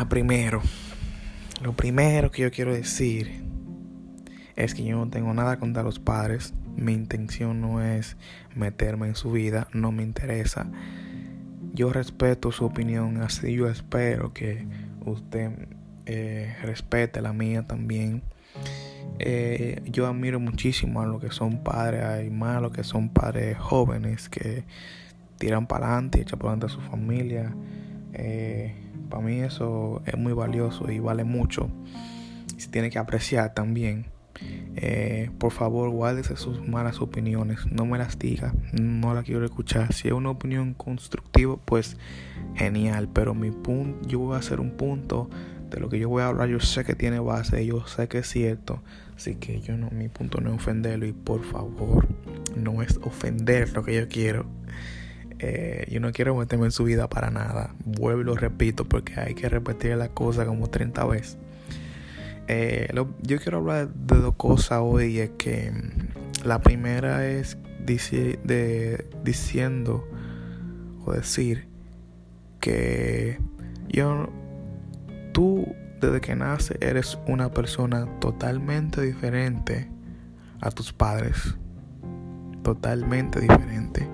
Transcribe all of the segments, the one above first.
Ah, primero, lo primero que yo quiero decir es que yo no tengo nada contra los padres. Mi intención no es meterme en su vida, no me interesa. Yo respeto su opinión, así yo espero que usted eh, respete la mía también. Eh, yo admiro muchísimo a los que son padres, hay más los que son padres jóvenes que tiran para adelante echan para adelante a su familia. Eh, para mí eso es muy valioso y vale mucho. Se tiene que apreciar también. Eh, por favor, guárdese sus malas opiniones. No me las diga. No la quiero escuchar. Si es una opinión constructiva, pues genial. Pero mi punto, yo voy a hacer un punto de lo que yo voy a hablar. Yo sé que tiene base. Yo sé que es cierto. Así que yo no, mi punto no es ofenderlo. Y por favor, no es ofender lo que yo quiero. Eh, yo no quiero meterme en su vida para nada. Vuelvo y lo repito porque hay que repetir la cosa como 30 veces. Eh, yo quiero hablar de dos cosas hoy. Es que mm, la primera es de, diciendo o decir que yo, tú desde que naces eres una persona totalmente diferente a tus padres totalmente diferente.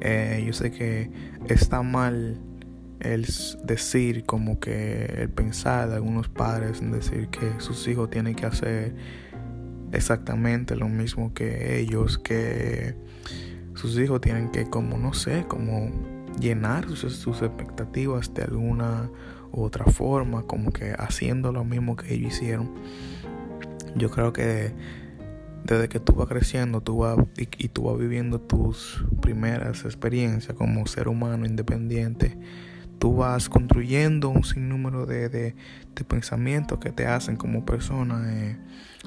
Eh, yo sé que está mal el decir como que el pensar de algunos padres en decir que sus hijos tienen que hacer exactamente lo mismo que ellos, que sus hijos tienen que como no sé, como llenar sus, sus expectativas de alguna u otra forma, como que haciendo lo mismo que ellos hicieron. Yo creo que desde que tú vas creciendo tú vas, y, tú vas viviendo tus primeras experiencias como ser humano independiente, tú vas construyendo un sinnúmero de, de, pensamientos que te hacen como persona, eh,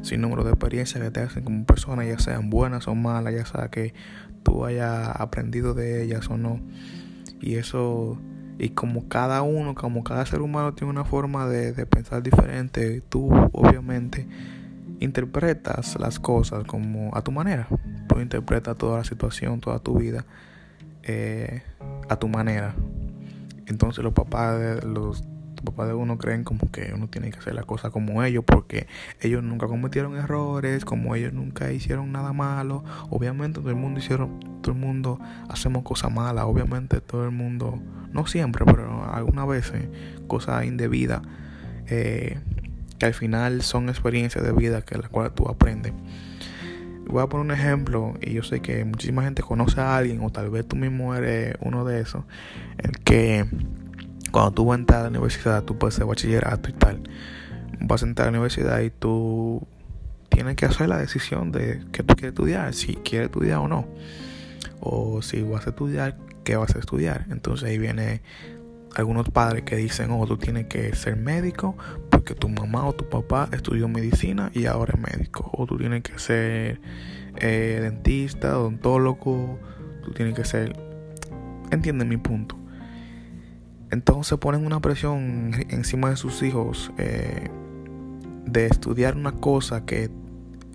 sinnúmero de experiencias que te hacen como persona, ya sean buenas o malas, ya sea que tú hayas aprendido de ellas o no. Y eso, y como cada uno, como cada ser humano tiene una forma de, de pensar diferente, tú obviamente interpretas las cosas como a tu manera. Tú interpretas toda la situación, toda tu vida eh, a tu manera. Entonces los papás de los papás de uno creen como que uno tiene que hacer la cosa como ellos porque ellos nunca cometieron errores, como ellos nunca hicieron nada malo. Obviamente todo el mundo hicieron, todo el mundo hacemos cosas malas. Obviamente todo el mundo, no siempre, pero algunas veces cosas indebidas. Eh, que al final son experiencias de vida que las cuales tú aprendes. Voy a poner un ejemplo y yo sé que muchísima gente conoce a alguien o tal vez tú mismo eres uno de esos, el que cuando tú vas a entrar a la universidad, tú puedes hacer bachillerato y tal, vas a entrar a la universidad y tú tienes que hacer la decisión de que tú quieres estudiar, si quieres estudiar o no, o si vas a estudiar, qué vas a estudiar. Entonces ahí viene algunos padres que dicen, oh, tú tienes que ser médico porque tu mamá o tu papá estudió medicina y ahora es médico. O tú tienes que ser eh, dentista, odontólogo, tú tienes que ser... Entienden mi punto. Entonces ponen una presión encima de sus hijos eh, de estudiar una cosa que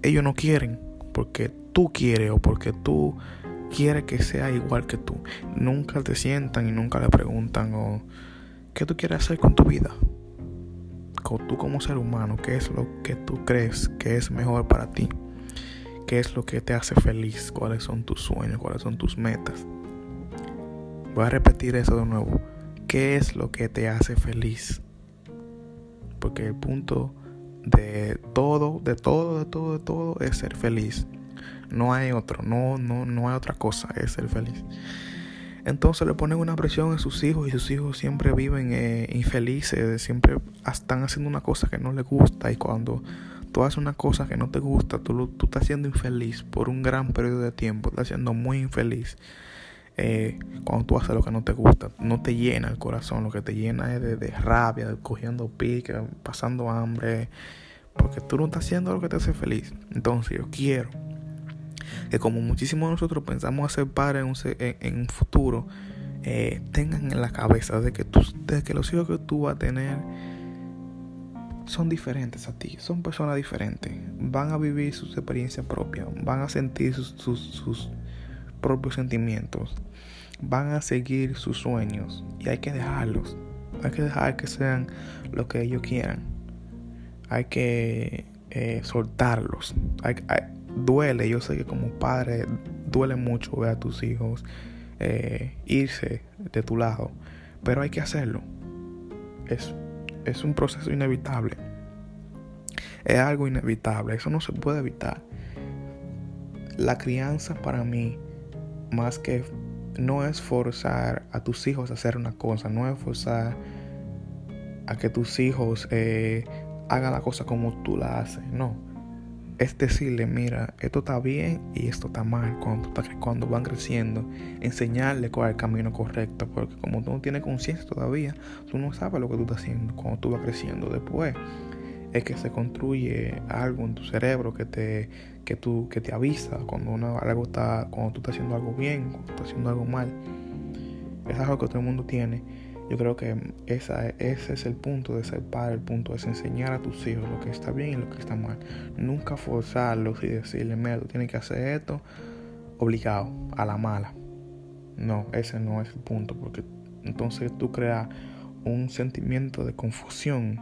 ellos no quieren porque tú quieres o porque tú quiere que sea igual que tú. Nunca te sientan y nunca le preguntan o qué tú quieres hacer con tu vida. Tú como ser humano, qué es lo que tú crees que es mejor para ti. ¿Qué es lo que te hace feliz? ¿Cuáles son tus sueños? ¿Cuáles son tus metas? Voy a repetir eso de nuevo. ¿Qué es lo que te hace feliz? Porque el punto de todo, de todo, de todo, de todo es ser feliz. No hay otro, no, no, no hay otra cosa, es ser feliz. Entonces le ponen una presión a sus hijos y sus hijos siempre viven eh, infelices, siempre están haciendo una cosa que no les gusta y cuando tú haces una cosa que no te gusta, tú, tú estás siendo infeliz por un gran periodo de tiempo, estás siendo muy infeliz. Eh, cuando tú haces lo que no te gusta, no te llena el corazón, lo que te llena es de, de rabia, de cogiendo pique, pasando hambre, porque tú no estás haciendo lo que te hace feliz. Entonces yo quiero que como muchísimos de nosotros pensamos hacer padres en un, futuro, eh, tengan en la cabeza de que, tú, de que los hijos que tú vas a tener son diferentes a ti, son personas diferentes, van a vivir sus experiencias propias, van a sentir sus, sus propios sentimientos, van a seguir sus sueños y hay que dejarlos. Hay que dejar que sean lo que ellos quieran. Hay que eh, soltarlos. Duele, yo sé que como padre duele mucho ver a tus hijos eh, irse de tu lado, pero hay que hacerlo. Es, es un proceso inevitable. Es algo inevitable, eso no se puede evitar. La crianza para mí, más que no es forzar a tus hijos a hacer una cosa, no es forzar a que tus hijos eh, hagan la cosa como tú la haces, no. Es decirle, mira, esto está bien y esto está mal cuando, cuando van creciendo. Enseñarle cuál es el camino correcto, porque como tú no tienes conciencia todavía, tú no sabes lo que tú estás haciendo cuando tú vas creciendo. Después es que se construye algo en tu cerebro que te, que tú, que te avisa cuando, algo está, cuando tú estás haciendo algo bien, cuando estás haciendo algo mal. Es algo que todo el mundo tiene. Yo creo que esa, ese es el punto de ser padre, el punto es enseñar a tus hijos lo que está bien y lo que está mal. Nunca forzarlos y decirle, mira, tú tienes que hacer esto obligado, a la mala. No, ese no es el punto, porque entonces tú creas un sentimiento de confusión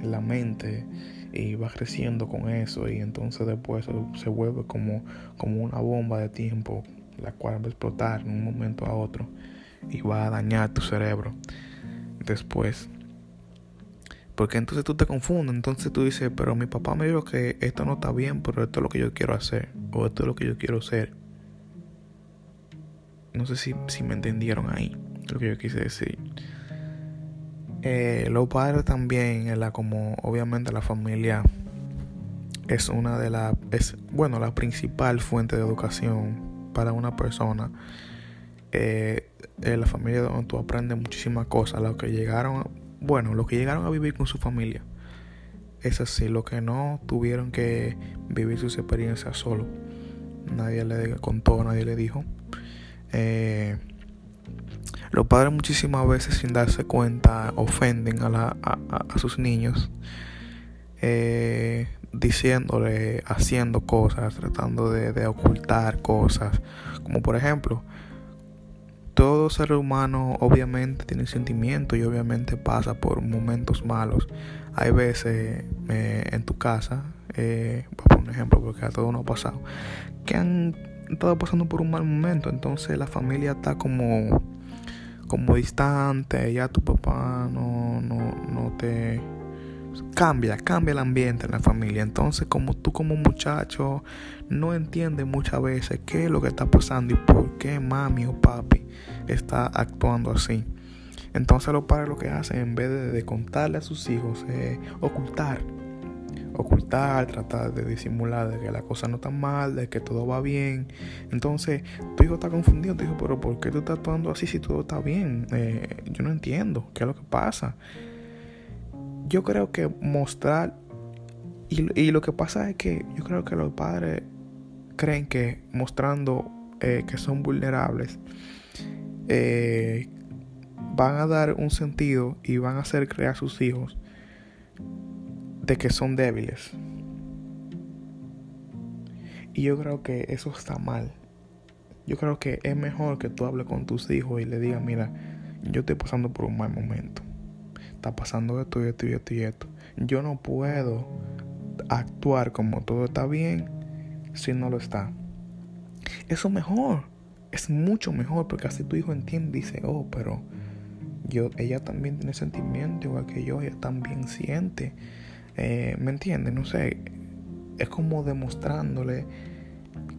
en la mente y va creciendo con eso y entonces después se vuelve como, como una bomba de tiempo la cual va a explotar en un momento a otro y va a dañar tu cerebro después. Porque entonces tú te confundes, entonces tú dices, pero mi papá me dijo que esto no está bien, pero esto es lo que yo quiero hacer, o esto es lo que yo quiero ser. No sé si, si me entendieron ahí, lo que yo quise decir. Eh, los padres también, la, como obviamente la familia es una de las, es, bueno, la principal fuente de educación para una persona. Eh, la familia donde tú aprendes muchísimas cosas, los que llegaron, bueno, los que llegaron a vivir con su familia. Es así, los que no tuvieron que vivir sus experiencias solo. Nadie le contó, nadie le dijo. Eh, los padres muchísimas veces sin darse cuenta ofenden a, a, sus niños eh, diciéndole, haciendo cosas, tratando de, ocultar cosas. Como por ejemplo, todo ser humano obviamente tiene sentimientos y obviamente pasa por momentos malos. Hay veces eh, en tu casa, eh, un ejemplo, porque a todos nos ha pasado, que han estado pasando por un mal momento. Entonces la familia está como como distante, ya tu papá no, no, no te cambia, cambia el ambiente en la familia. Entonces, como tú como muchacho no entiendes muchas veces qué es lo que está pasando y por qué mami o papi está actuando así. Entonces los padres lo que hacen en vez de, contarle a sus hijos es ocultar ocultar, tratar de disimular de que la cosa no está mal, de que todo va bien. Entonces, tu hijo está confundido, tu hijo, pero ¿por qué tú estás actuando así si todo está bien? Eh, yo no entiendo, ¿qué es lo que pasa? Yo creo que mostrar, y, lo que pasa es que yo creo que los padres creen que mostrando eh, que son vulnerables, eh, van a dar un sentido y van a hacer crear a sus hijos de que son débiles. Y yo creo que eso está mal. Yo creo que es mejor que tú hables con tus hijos y le digas, mira, yo estoy pasando por un mal momento. Está pasando esto y esto y esto y esto. Yo no puedo actuar como todo está bien si no lo está. Eso es mejor. Es mucho mejor porque así tu hijo entiende y dice, oh, pero yo, ella también tiene sentimientos igual que yo, ella también siente. Eh, ¿Me entienden? No sé, es como demostrándole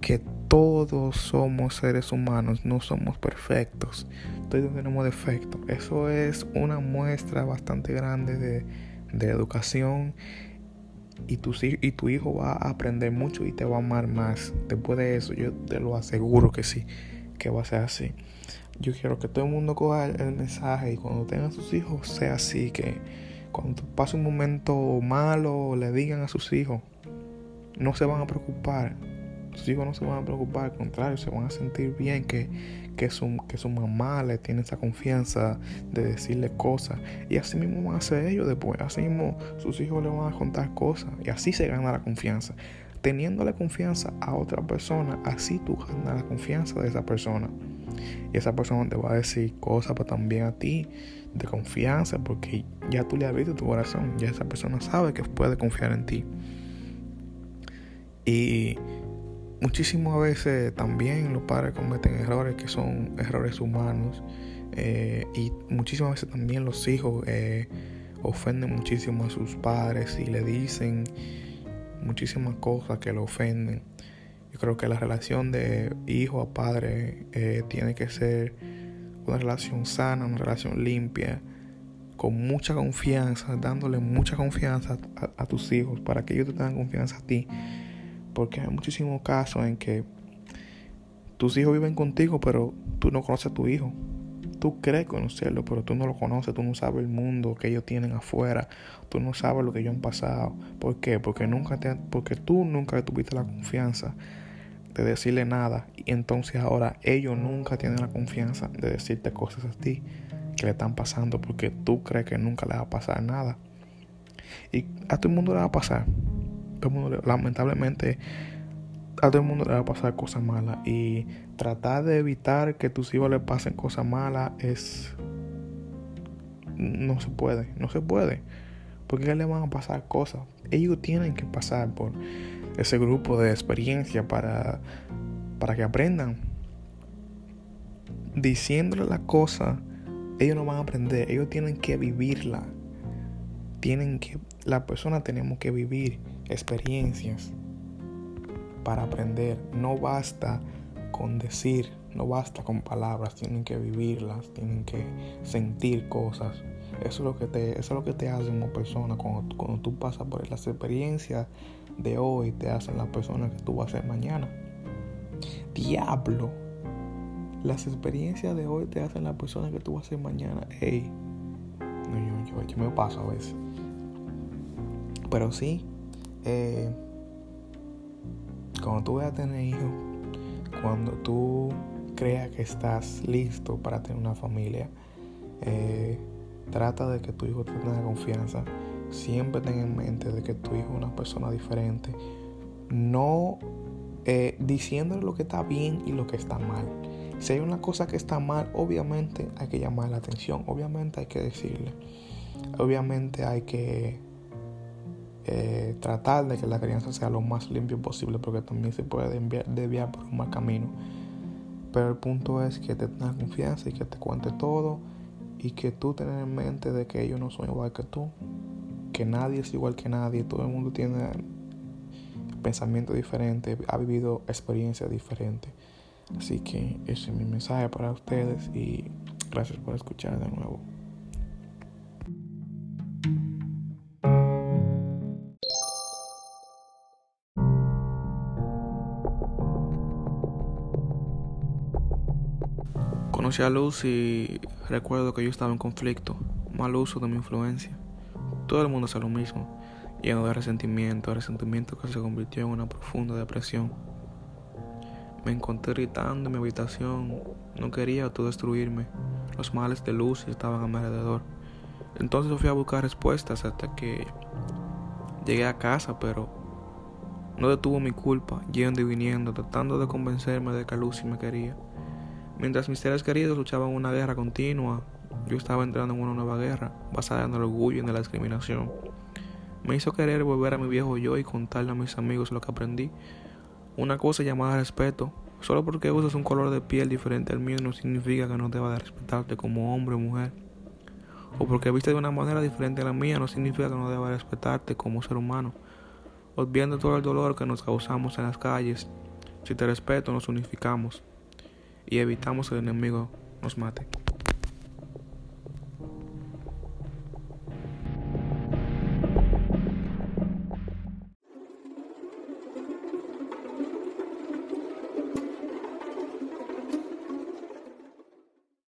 que todos somos seres humanos, no somos perfectos, todos tenemos defectos. Eso es una muestra bastante grande de, de educación y tu, y tu hijo va a aprender mucho y te va a amar más. Después de eso, yo te lo aseguro que sí, que va a ser así. Yo quiero que todo el mundo coja el mensaje y cuando tengan sus hijos sea así, que cuando pase un momento malo, le digan a sus hijos, no se van a preocupar. Sus hijos no se van a preocupar, al contrario, se van a sentir bien que, que, su, que su mamá le tiene esa confianza de decirle cosas. Y así mismo van a hacer ellos después. Así mismo sus hijos le van a contar cosas. Y así se gana la confianza. Teniéndole confianza a otra persona, así tú ganas la confianza de esa persona. Y esa persona te va a decir cosas, pero también a ti, de confianza, porque ya tú le has visto tu corazón, ya esa persona sabe que puede confiar en ti. Y muchísimas veces también los padres cometen errores que son errores humanos. Eh, y muchísimas veces también los hijos eh, ofenden muchísimo a sus padres y le dicen muchísimas cosas que lo ofenden. Yo creo que la relación de hijo a padre eh, tiene que ser una relación sana, una relación limpia, con mucha confianza, dándole mucha confianza a, tus hijos para que ellos te tengan confianza a ti. Porque hay muchísimos casos en que tus hijos viven contigo, pero tú no conoces a tu hijo. Tú crees conocerlo, pero tú no lo conoces, tú no sabes el mundo que ellos tienen afuera, tú no sabes lo que ellos han pasado. ¿Por qué? Porque nunca te, porque tú nunca tuviste la confianza de decirle nada y entonces ahora ellos nunca tienen la confianza de decirte cosas a ti que le están pasando porque tú crees que nunca le va a pasar nada. Y a todo el mundo le va a pasar. Lamentablemente a todo el mundo le va a pasar cosas malas y tratar de evitar que tus hijos le pasen cosas malas es no se puede, no se puede. Porque le van a pasar cosas. Ellos tienen que pasar por ese grupo de experiencia para, para que aprendan. Diciéndole la cosa, ellos no van a aprender, ellos tienen que vivirla. Tienen que, la persona tenemos que vivir experiencias para aprender. No basta con decir, no basta con palabras, tienen que vivirlas, tienen que sentir cosas. Eso es lo que te, eso es lo que te hace como persona cuando, cuando tú pasas por las experiencias de hoy te hacen la persona que tú vas a ser mañana. Diablo. Las experiencias de hoy te hacen la persona que tú vas a ser mañana. Ey. No, yo, yo, me paso a veces. Pero sí. Eh, cuando tú vayas a tener hijos, cuando tú creas que estás listo para tener una familia, eh, trata de que tu hijo tenga confianza. Siempre ten en mente de que tu hijo es una persona diferente. No eh, diciéndole lo que está bien y lo que está mal. Si hay una cosa que está mal, obviamente hay que llamar la atención, obviamente hay que decirle, obviamente hay que eh, tratar de que la crianza sea lo más limpio posible porque también se puede desviar, por un mal camino. Pero el punto es que te tengas confianza y que te cuente todo y que tú tengas en mente de que ellos no son igual que tú, que nadie es igual que nadie, todo el mundo tiene pensamiento diferente, ha vivido experiencias diferentes. Así que ese es mi mensaje para ustedes y gracias por escuchar de nuevo. Conocí a Luz y recuerdo que yo estaba en conflicto, mal uso de mi influencia. Todo el mundo hace lo mismo, lleno de resentimiento, resentimiento que se convirtió en una profunda depresión. Me encontré gritando en mi habitación, no quería autodestruirme. Los males de Luz estaban a mi alrededor. Entonces fui a buscar respuestas hasta que llegué a casa, pero no detuvo mi culpa, yendo y viniendo, tratando de convencerme de que Lucy me quería. Mientras mis seres queridos luchaban una guerra continua, yo estaba entrando en una nueva guerra, basada en el orgullo y en la discriminación. Me hizo querer volver a mi viejo yo y contarle a mis amigos lo que aprendí. Una cosa llamada respeto. Solo porque usas un color de piel diferente al mío no significa que no deba de respetarte como hombre o mujer. O porque viste de una manera diferente a la mía no significa que no deba respetarte como ser humano. Olvidando todo el dolor que nos causamos en las calles, si te respeto nos unificamos y evitamos que el enemigo nos mate.